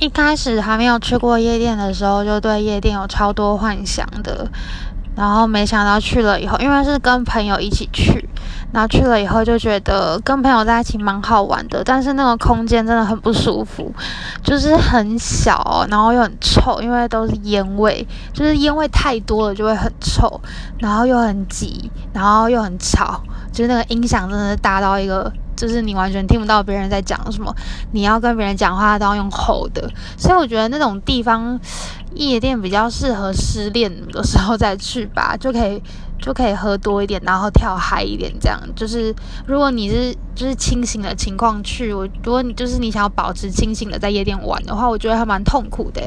一开始还没有去过夜店的时候，就对夜店有超多幻想的。然后没想到去了以后，因为是跟朋友一起去，然后去了以后就觉得跟朋友在一起蛮好玩的，但是那个空间真的很不舒服，就是很小，然后又很臭，因为都是烟味，就是烟味太多了就会很臭，然后又很挤，然后又很吵，就是那个音响真的是大到一个。就是你完全听不到别人在讲什么，你要跟别人讲话都要用吼的，所以我觉得那种地方夜店比较适合失恋的时候再去吧，就可以就可以喝多一点，然后跳嗨一点，这样就是如果你是就是清醒的情况去，我如果你就是你想要保持清醒的在夜店玩的话，我觉得还蛮痛苦的。